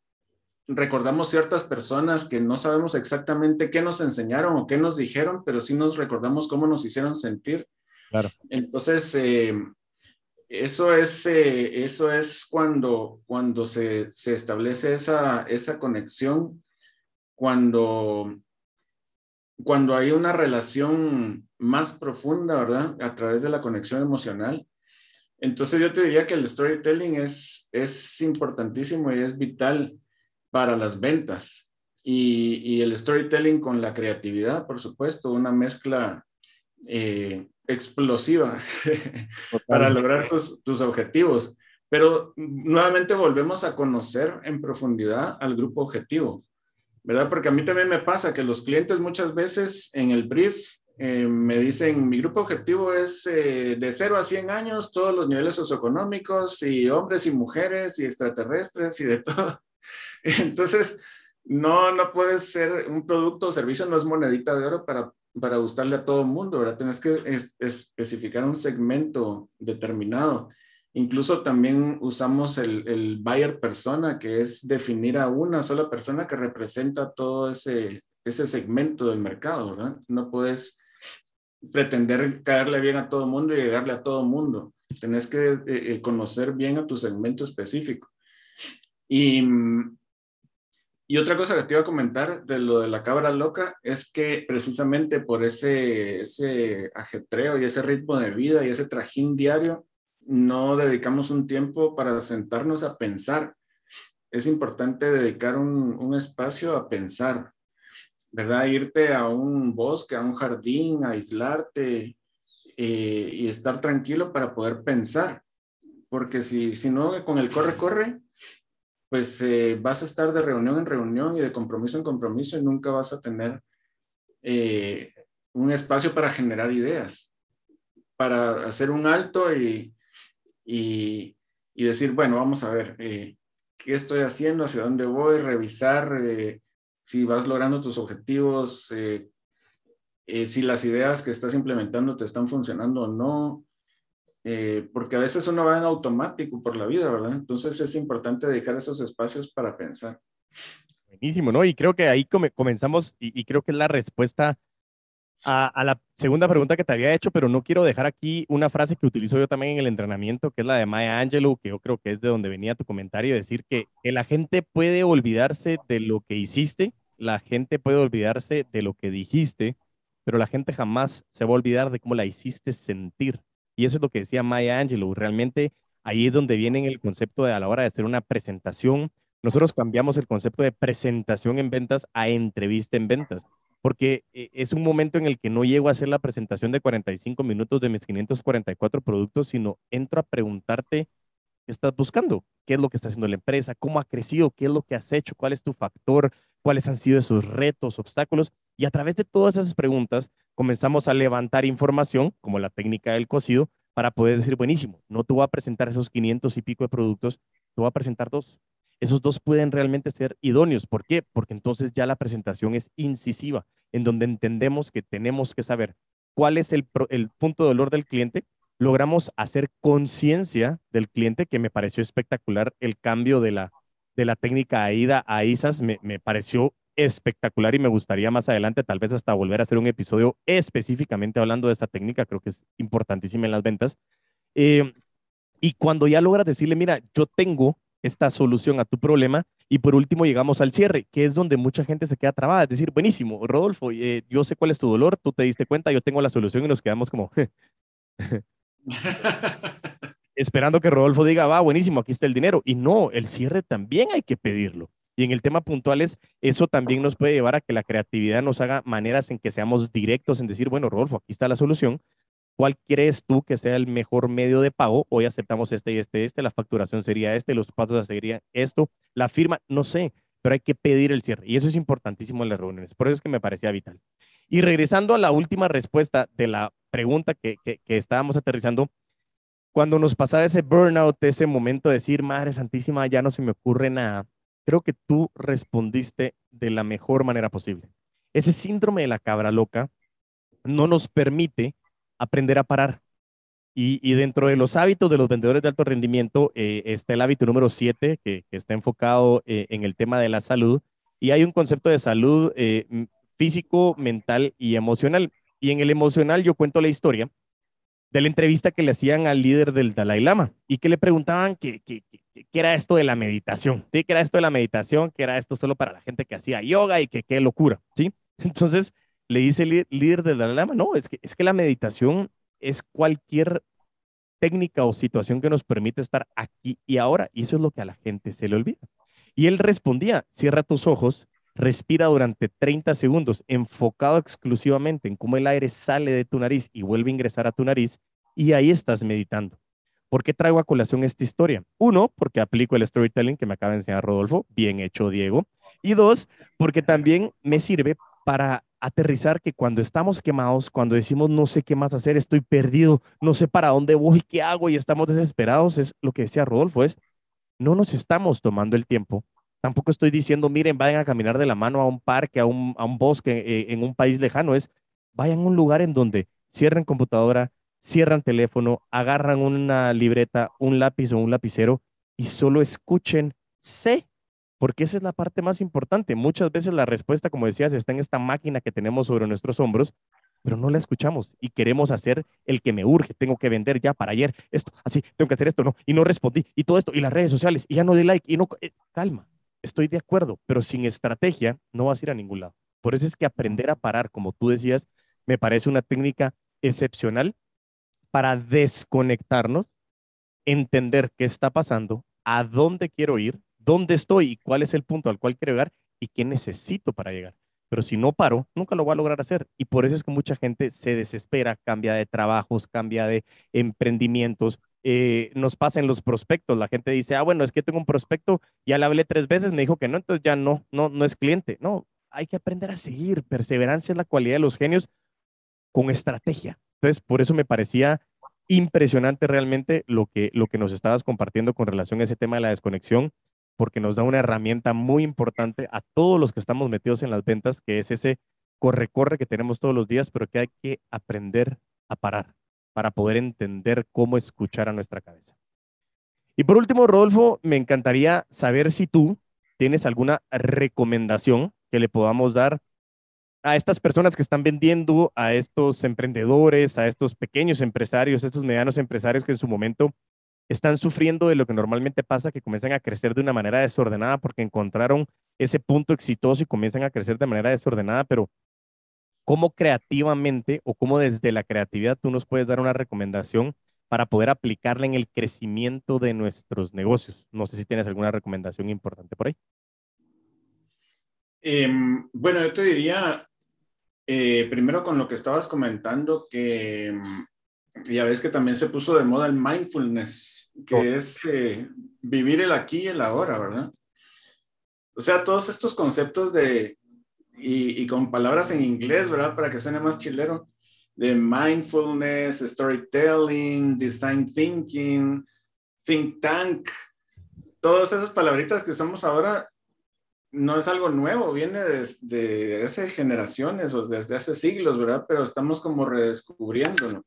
S2: recordamos ciertas personas que no sabemos exactamente qué nos enseñaron o qué nos dijeron, pero sí nos recordamos cómo nos hicieron sentir Entonces, eh, eso, es, eh, eso es cuando, cuando se, se establece esa, esa conexión, cuando, cuando hay una relación más profunda, ¿verdad? A través de la conexión emocional. Entonces yo te diría que el storytelling es, es importantísimo y es vital para las ventas. Y, y el storytelling con la creatividad, por supuesto, una mezcla eh, explosiva para lograr tus, tus, objetivos. Pero nuevamente volvemos a conocer en profundidad al grupo objetivo, ¿verdad? Porque a mí también me pasa que los clientes muchas veces en el brief eh, me dicen, mi grupo objetivo es eh, de 0 a 100 años, todos los niveles socioeconómicos y hombres y mujeres y extraterrestres y de todo. Entonces, no, no puede ser un producto o servicio, no es monedita de oro para para gustarle a todo el mundo, ¿verdad? Tienes que especificar un segmento determinado. Incluso también usamos el, el buyer persona, que es definir a una sola persona que representa todo ese, ese segmento del mercado, ¿verdad? No puedes pretender caerle bien a todo el mundo y llegarle a todo el mundo. Tienes que eh, eh, conocer bien a tu segmento específico. Y mm, y otra cosa que te iba a comentar de lo de la cabra loca es que precisamente por ese, ese ajetreo y ese ritmo de vida y ese trajín diario, no dedicamos un tiempo para sentarnos a pensar. Es importante dedicar un, un espacio a pensar, ¿verdad? Irte a un bosque, a un jardín, aislarte eh, y estar tranquilo para poder pensar. Porque si, si no, con el corre, corre, pues eh, vas a estar de reunión en reunión y de compromiso en compromiso y nunca vas a tener eh, un espacio para generar ideas, para hacer un alto y, y, decir, bueno, vamos a ver, eh, ¿qué estoy haciendo? ¿Hacia dónde voy? Revisar si vas logrando tus objetivos, si las ideas que estás implementando te están funcionando o no, eh, porque a veces uno va en automático por la vida, ¿verdad? Entonces es importante dedicar esos espacios para pensar.
S1: Buenísimo, ¿no? Y creo que ahí comenzamos y, creo que es la respuesta a, la segunda pregunta que te había hecho, pero no quiero dejar aquí una frase que utilizo yo también en el entrenamiento, que es la de Maya Angelou, que yo creo que es de donde venía tu comentario, decir que, que la gente puede olvidarse de lo que hiciste, la gente puede olvidarse de lo que dijiste, pero la gente jamás se va a olvidar de cómo la hiciste sentir. Y eso es lo que decía Maya Angelou. Realmente ahí es donde viene el concepto de a la hora de hacer una presentación. Nosotros cambiamos el concepto de presentación en ventas a entrevista en ventas porque eh, es un momento en el que no llego a hacer la presentación de 45 minutos de mis 544 productos, sino entro a preguntarte qué estás buscando, qué es lo que está haciendo la empresa, cómo ha crecido, qué es lo que has hecho, cuál es tu factor, cuáles han sido esos retos, obstáculos. Y a través de todas esas preguntas comenzamos a levantar información, como la técnica del cocido, para poder decir, buenísimo, no te voy a presentar esos 500 y pico de productos, te voy a presentar dos esos dos pueden realmente ser idóneos. ¿Por qué? Porque entonces ya la presentación es incisiva, en donde entendemos que tenemos que saber cuál es el, punto de dolor del cliente. Logramos hacer conciencia del cliente, que me pareció espectacular el cambio de la, de la técnica AIDA a ISAS, me, pareció espectacular y me gustaría más adelante tal vez hasta volver a hacer un episodio específicamente hablando de esta técnica, creo que es importantísima en las ventas. Eh, y cuando ya logras decirle, mira, yo tengo esta solución a tu problema. Y por último llegamos al cierre, que es donde mucha gente se queda trabada. Es decir, buenísimo, Rodolfo, eh, yo sé cuál es tu dolor, tú te diste cuenta, yo tengo la solución y nos quedamos como... esperando que Rodolfo diga, va, buenísimo, aquí está el dinero. Y no, el cierre también hay que pedirlo. Y en el tema puntuales, eso también nos puede llevar a que la creatividad nos haga maneras en que seamos directos en decir, bueno, Rodolfo, aquí está la solución, ¿Cuál crees tú que sea el mejor medio de pago? Hoy aceptamos este y este, este, la facturación sería este, los pasos serían esto, la firma, no sé, pero hay que pedir el cierre. Y eso es importantísimo en las reuniones. Por eso es que me parecía vital. Y regresando a la última respuesta de la pregunta que, que, estábamos aterrizando, cuando nos pasaba ese burnout, ese momento de decir, Madre Santísima, ya no se me ocurre nada, creo que tú respondiste de la mejor manera posible. Ese síndrome de la cabra loca no nos permite aprender a parar. Y, dentro de los hábitos de los vendedores de alto rendimiento eh, está el hábito número 7, que, está enfocado eh, en el tema de la salud. Y hay un concepto de salud eh, físico, mental y emocional. Y en el emocional yo cuento la historia de la entrevista que le hacían al líder del Dalai Lama y que le preguntaban qué que, era esto de la meditación. ¿Qué era esto de la meditación? ¿Qué era esto solo para la gente que hacía yoga y que qué locura? ¿sí? Entonces, le dice el líder de la Lama, no, es que, es que la meditación es cualquier técnica o situación que nos permite estar aquí y ahora, y eso es lo que a la gente se le olvida. Y él respondía, cierra tus ojos, respira durante 30 segundos, enfocado exclusivamente en cómo el aire sale de tu nariz y vuelve a ingresar a tu nariz, y ahí estás meditando. ¿Por qué traigo a colación esta historia? Uno, porque aplico el storytelling que me acaba de enseñar Rodolfo, bien hecho Diego. Y dos, porque también me sirve para aterrizar que cuando estamos quemados, cuando decimos no sé qué más hacer, estoy perdido, no sé para dónde voy, qué hago y estamos desesperados, es lo que decía Rodolfo, es no nos estamos tomando el tiempo. Tampoco estoy diciendo, miren, vayan a caminar de la mano a un parque, a un, bosque eh, en un país lejano, es vayan a un lugar en donde cierren computadora, cierran teléfono, agarran una libreta, un lápiz o un lapicero y solo escuchen, sé porque esa es la parte más importante. Muchas veces la respuesta, como decías, está en esta máquina que tenemos sobre nuestros hombros, pero no la escuchamos y queremos hacer el que me urge, tengo que vender ya para ayer, esto, así, tengo que hacer esto, no, y no respondí, y todo esto, y las redes sociales, y ya no di like, y no, eh, calma, estoy de acuerdo, pero sin estrategia no vas a ir a ningún lado. Por eso es que aprender a parar, como tú decías, me parece una técnica excepcional para desconectarnos, entender qué está pasando, a dónde quiero ir, dónde estoy y cuál es el punto al cual quiero llegar y qué necesito para llegar. Pero si no paro, nunca lo voy a lograr hacer. Y por eso es que mucha gente se desespera, cambia de trabajos, cambia de emprendimientos. Eh, nos pasa en los prospectos. La gente dice, ah, bueno, es que tengo un prospecto, ya le hablé tres veces, me dijo que no, entonces ya no, no, no es cliente. No, hay que aprender a seguir. Perseverancia es la cualidad de los genios con estrategia. Entonces, por eso me parecía impresionante realmente lo que, lo que nos estabas compartiendo con relación a ese tema de la desconexión porque nos da una herramienta muy importante a todos los que estamos metidos en las ventas, que es ese corre-corre que tenemos todos los días, pero que hay que aprender a parar para poder entender cómo escuchar a nuestra cabeza. Y por último, Rodolfo, me encantaría saber si tú tienes alguna recomendación que le podamos dar a estas personas que están vendiendo, a estos emprendedores, a estos pequeños empresarios, estos medianos empresarios que en su momento están sufriendo de lo que normalmente pasa, que comienzan a crecer de una manera desordenada porque encontraron ese punto exitoso y comienzan a crecer de manera desordenada, pero ¿cómo creativamente o cómo desde la creatividad tú nos puedes dar una recomendación para poder aplicarla en el crecimiento de nuestros negocios? No sé si tienes alguna recomendación importante por ahí.
S2: Em, bueno, yo te diría, eh, primero con lo que estabas comentando, que ya ves que también se puso de moda el mindfulness, que es eh, vivir el aquí y el ahora, ¿verdad? O sea, todos estos conceptos de, y, y, con palabras en inglés, ¿verdad? Para que suene más chilero, de mindfulness, storytelling, design thinking, think tank, todas esas palabritas que usamos ahora no es algo nuevo, viene desde hace generaciones o desde hace siglos, ¿verdad? Pero estamos como redescubriéndolo.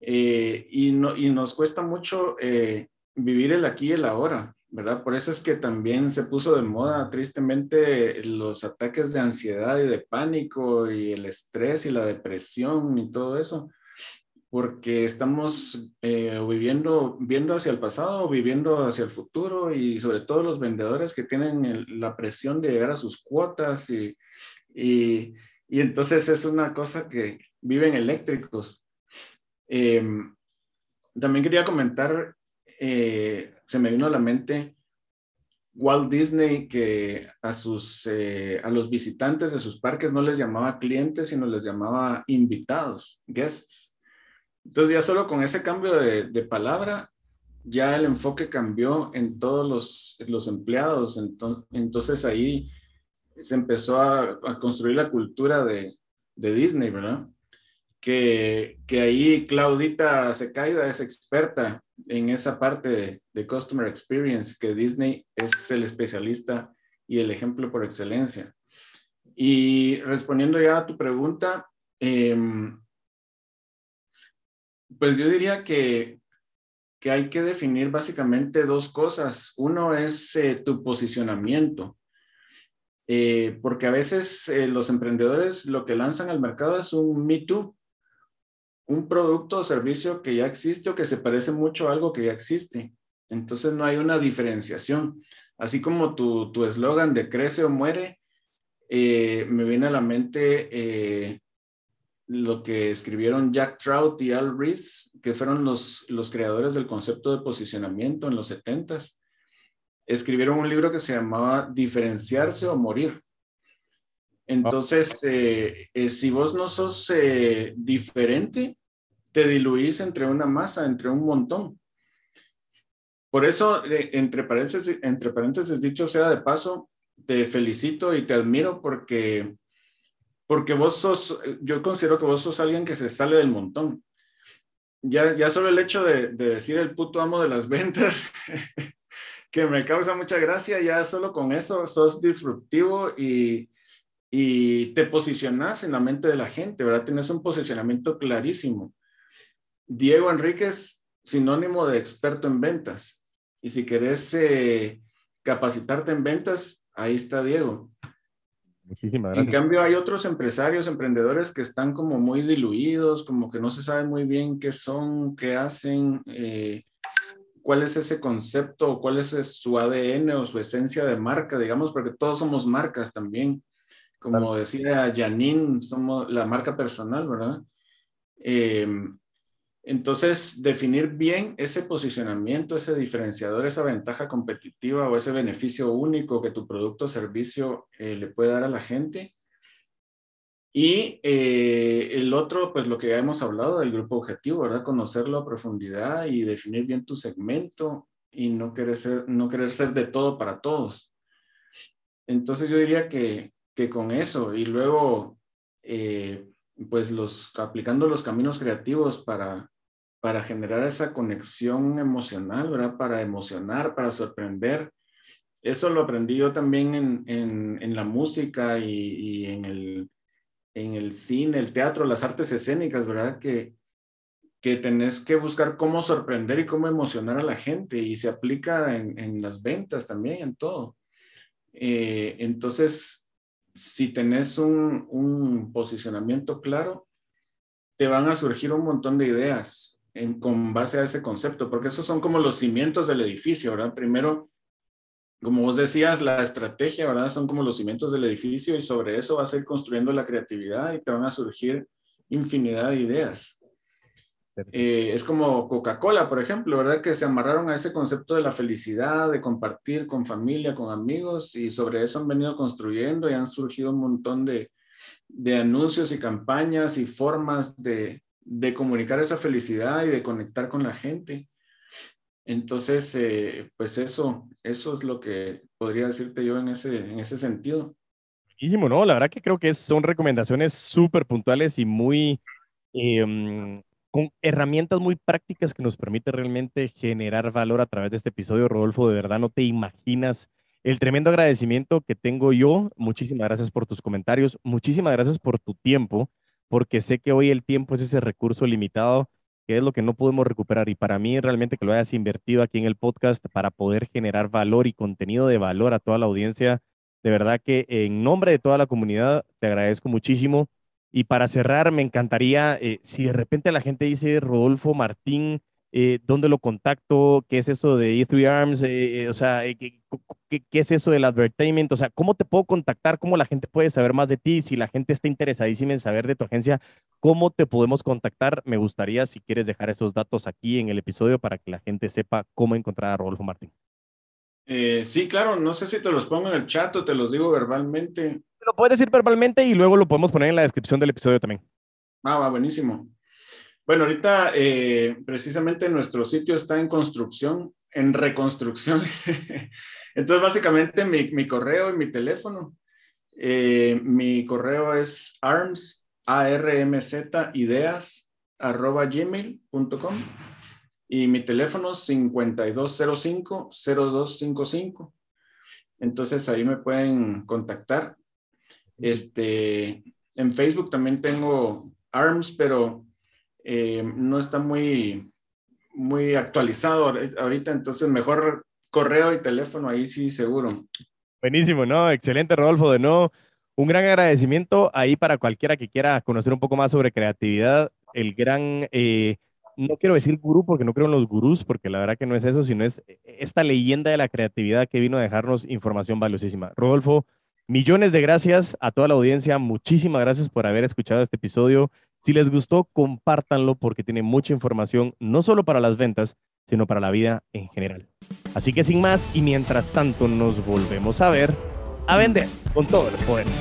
S2: Eh, y, no, y nos cuesta mucho eh, vivir el aquí y el ahora, ¿verdad? Por eso es que también se puso de moda tristemente los ataques de ansiedad y de pánico y el estrés y la depresión y todo eso, porque estamos eh, viviendo, viendo hacia el pasado, viviendo hacia el futuro y sobre todo los vendedores que tienen la presión de llegar a sus cuotas y, y, y entonces es una cosa que viven eléctricos Em, también quería comentar, eh, se me vino a la mente Walt Disney que a, sus, eh, a los visitantes de sus parques no les llamaba clientes, sino les llamaba invitados, guests. Entonces ya solo con ese cambio de, de palabra, ya el enfoque cambió en todos los, los empleados. Entonces, entonces, ahí se empezó a, a construir la cultura de, de Disney, ¿verdad? que, que ahí Claudita Secaida es experta en esa parte de, Customer Experience, que Disney es el especialista y el ejemplo por excelencia. Y respondiendo ya a tu pregunta, em, pues yo diría que, que, hay que definir básicamente dos cosas. Uno es eh, tu posicionamiento. Eh, porque a veces eh, los emprendedores lo que lanzan al mercado es un Me Too, un producto o servicio que ya existe o que se parece mucho a algo que ya existe. Entonces no hay una diferenciación. Así como tu eslogan de crece o muere, eh, me viene a la mente eh, lo que escribieron Jack Trout y Al Rees, que fueron los, los creadores del concepto de posicionamiento en los 70s. Escribieron un libro que se llamaba Diferenciarse o Morir. Entonces, eh, si vos no sos diferente, te diluís entre una masa, entre un montón. Por eso, eh, entre paréntesis, entre paréntesis, dicho sea de paso, te felicito y te admiro porque, porque vos sos, yo considero que vos sos alguien que se sale del montón. Ya, ya solo el hecho de, decir el puto amo de las ventas, que me causa mucha gracia, ya solo con eso sos disruptivo y, y te posicionas en la mente de la gente, ¿verdad? Tienes un posicionamiento clarísimo. Diego Enríquez, sinónimo de experto en ventas. Y si querés eh, capacitarte en ventas, ahí está Diego. Muchísimas gracias. En cambio, hay otros empresarios, emprendedores que están como muy diluidos, como que no se sabe muy bien qué son, qué hacen, eh, cuál es ese concepto, cuál es su ADN o su esencia de marca, digamos, porque todos somos marcas también. Como decía Janine, somos la marca personal, ¿verdad? Eh, entonces, definir bien ese posicionamiento, ese diferenciador, esa ventaja competitiva o ese beneficio único que tu producto o servicio eh, le puede dar a la gente. Y eh, el otro, pues lo que ya hemos hablado del grupo objetivo, ¿verdad? Conocerlo a profundidad y definir bien tu segmento y no querer ser, no querer ser de todo para todos. Entonces yo diría que, que con eso y luego eh, pues los, aplicando los caminos creativos para, para generar esa conexión emocional, ¿verdad? Para emocionar, para sorprender. Eso lo aprendí yo también en, en, en la música y, y, en, el, en el cine, el teatro, las artes escénicas, ¿verdad? Que, que tenés que buscar cómo sorprender y cómo emocionar a la gente y se aplica en, en las ventas también, en todo. Eh, entonces, si tenés un, un, posicionamiento claro, te van a surgir un montón de ideas en, con base a ese concepto, porque esos son como los cimientos del edificio, ¿verdad? Primero, como vos decías, la estrategia, ¿verdad? Son como los cimientos del edificio y sobre eso vas a ir construyendo la creatividad y te van a surgir infinidad de ideas. Eh, es como Coca-Cola, por ejemplo, ¿verdad? Que se amarraron a ese concepto de la felicidad, de compartir con familia, con amigos, y sobre eso han venido construyendo y han surgido un montón de, de anuncios y campañas y formas de, de, comunicar esa felicidad y de conectar con la gente. Entonces, eh, pues eso, eso es lo que podría decirte yo en ese, en ese sentido.
S1: ¿no? La verdad que creo que son recomendaciones súper puntuales y muy... Eh, con herramientas muy prácticas que nos permite realmente generar valor a través de este episodio. Rodolfo, de verdad no te imaginas el tremendo agradecimiento que tengo yo. Muchísimas gracias por tus comentarios, muchísimas gracias por tu tiempo, porque sé que hoy el tiempo es ese recurso limitado que es lo que no podemos recuperar. Y para mí realmente que lo hayas invertido aquí en el podcast para poder generar valor y contenido de valor a toda la audiencia, de verdad que en nombre de toda la comunidad te agradezco muchísimo. Y para cerrar, me encantaría, eh, si de repente la gente dice Rodolfo Martín, eh, ¿dónde lo contacto? ¿Qué es eso de E3 Arms? Eh, o sea, ¿qué, ¿qué, es eso del advertisement? O sea, ¿cómo te puedo contactar? ¿Cómo la gente puede saber más de ti? Si la gente está interesadísima en saber de tu agencia, ¿cómo te podemos contactar? Me gustaría, si quieres, dejar esos datos aquí en el episodio para que la gente sepa cómo encontrar a Rodolfo Martín.
S2: Sí, claro, no sé si te los pongo en el chat o te los digo verbalmente
S1: lo puedes decir verbalmente y luego lo podemos poner en la descripción del episodio también.
S2: Ah, va, buenísimo. Bueno, ahorita eh, precisamente nuestro sitio está en construcción, en reconstrucción. Entonces, básicamente mi, mi, correo y mi teléfono. Eh, mi correo es arms, A-R-M-Z, ideas, arroba gmail.com y mi teléfono 5205-0255. Entonces ahí me pueden contactar este, en Facebook también tengo ARMS, pero eh, no está muy, muy actualizado ahorita, entonces mejor correo y teléfono, ahí sí seguro.
S1: Buenísimo, ¿no? Excelente, Rodolfo. De nuevo, un gran agradecimiento ahí para cualquiera que quiera conocer un poco más sobre creatividad. El gran, eh, no quiero decir gurú porque no creo en los gurús, porque la verdad que no es eso, sino es esta leyenda de la creatividad que vino a dejarnos información valiosísima. Rodolfo, Millones de gracias a toda la audiencia. Muchísimas gracias por haber escuchado este episodio. Si les gustó, compártanlo porque tiene mucha información, no solo para las ventas, sino para la vida en general. Así que sin más, y mientras tanto nos volvemos a ver, a vender con todos los poderes.